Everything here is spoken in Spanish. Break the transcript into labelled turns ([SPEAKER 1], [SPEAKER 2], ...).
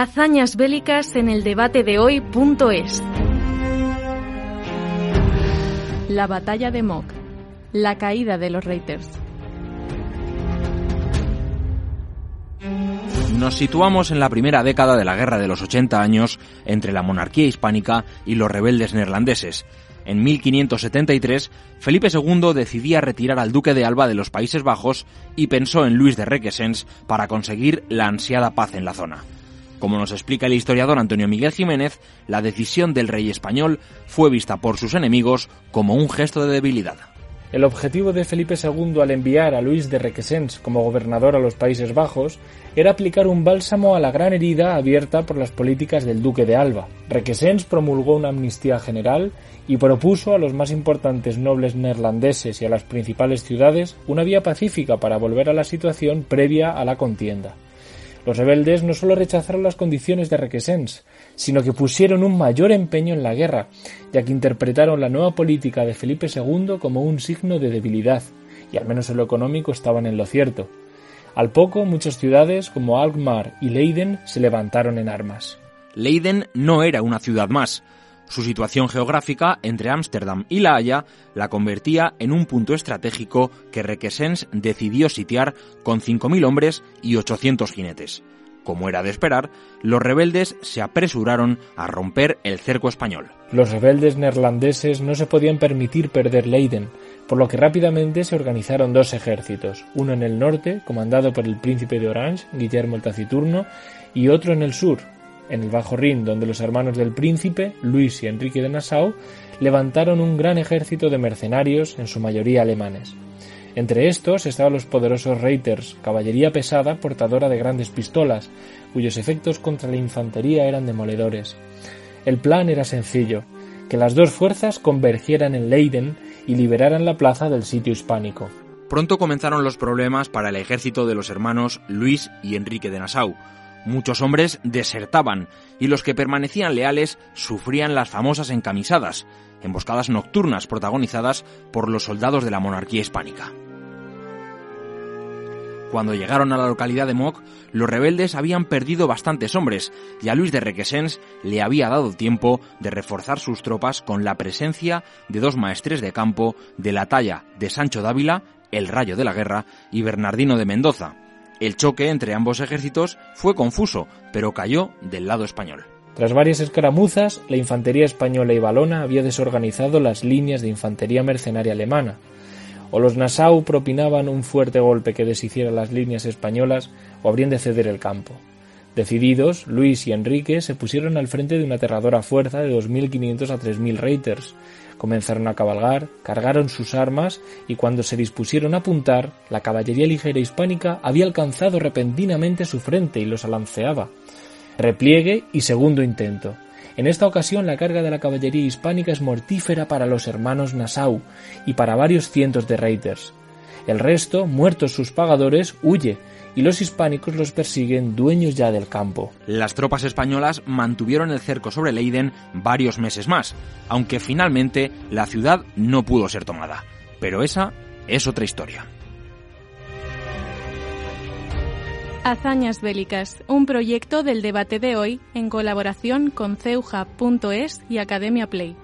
[SPEAKER 1] Hazañas bélicas en el debate de hoy.es. La batalla de Mok. La caída de los Reiters.
[SPEAKER 2] Nos situamos en la primera década de la Guerra de los 80 años entre la monarquía hispánica y los rebeldes neerlandeses. En 1573, Felipe II decidía retirar al duque de Alba de los Países Bajos y pensó en Luis de Requesens para conseguir la ansiada paz en la zona. Como nos explica el historiador Antonio Miguel Jiménez, la decisión del rey español fue vista por sus enemigos como un gesto de debilidad.
[SPEAKER 3] El objetivo de Felipe II al enviar a Luis de Requesens como gobernador a los Países Bajos era aplicar un bálsamo a la gran herida abierta por las políticas del duque de Alba. Requesens promulgó una amnistía general y propuso a los más importantes nobles neerlandeses y a las principales ciudades una vía pacífica para volver a la situación previa a la contienda. Los rebeldes no solo rechazaron las condiciones de Requesens, sino que pusieron un mayor empeño en la guerra, ya que interpretaron la nueva política de Felipe II como un signo de debilidad, y al menos en lo económico estaban en lo cierto. Al poco, muchas ciudades como Alkmaar y Leiden se levantaron en armas.
[SPEAKER 2] Leiden no era una ciudad más. Su situación geográfica entre Ámsterdam y La Haya la convertía en un punto estratégico que Requesens decidió sitiar con 5.000 hombres y 800 jinetes. Como era de esperar, los rebeldes se apresuraron a romper el cerco español.
[SPEAKER 3] Los rebeldes neerlandeses no se podían permitir perder Leiden, por lo que rápidamente se organizaron dos ejércitos, uno en el norte, comandado por el príncipe de Orange, Guillermo el Taciturno, y otro en el sur, en el Bajo Rin, donde los hermanos del príncipe, Luis y Enrique de Nassau, levantaron un gran ejército de mercenarios, en su mayoría alemanes. Entre estos estaban los poderosos Reiters, caballería pesada portadora de grandes pistolas, cuyos efectos contra la infantería eran demoledores. El plan era sencillo, que las dos fuerzas convergieran en Leiden y liberaran la plaza del sitio hispánico.
[SPEAKER 2] Pronto comenzaron los problemas para el ejército de los hermanos Luis y Enrique de Nassau, Muchos hombres desertaban y los que permanecían leales sufrían las famosas encamisadas, emboscadas nocturnas protagonizadas por los soldados de la monarquía hispánica. Cuando llegaron a la localidad de Moc, los rebeldes habían perdido bastantes hombres y a Luis de Requesens le había dado tiempo de reforzar sus tropas con la presencia de dos maestres de campo de la talla de Sancho Dávila, el rayo de la guerra, y Bernardino de Mendoza, el choque entre ambos ejércitos fue confuso, pero cayó del lado español.
[SPEAKER 3] Tras varias escaramuzas, la infantería española y valona había desorganizado las líneas de infantería mercenaria alemana. O los Nassau propinaban un fuerte golpe que deshiciera las líneas españolas, o habrían de ceder el campo. Decididos, Luis y Enrique se pusieron al frente de una aterradora fuerza de 2.500 a 3.000 reiters, Comenzaron a cabalgar, cargaron sus armas y cuando se dispusieron a apuntar, la caballería ligera hispánica había alcanzado repentinamente su frente y los alanceaba. Repliegue y segundo intento. En esta ocasión la carga de la caballería hispánica es mortífera para los hermanos Nassau y para varios cientos de reiters. El resto, muertos sus pagadores, huye y los hispánicos los persiguen dueños ya del campo.
[SPEAKER 2] Las tropas españolas mantuvieron el cerco sobre Leiden varios meses más, aunque finalmente la ciudad no pudo ser tomada. Pero esa es otra historia.
[SPEAKER 1] Hazañas Bélicas, un proyecto del debate de hoy en colaboración con ceuja.es y Academia Play.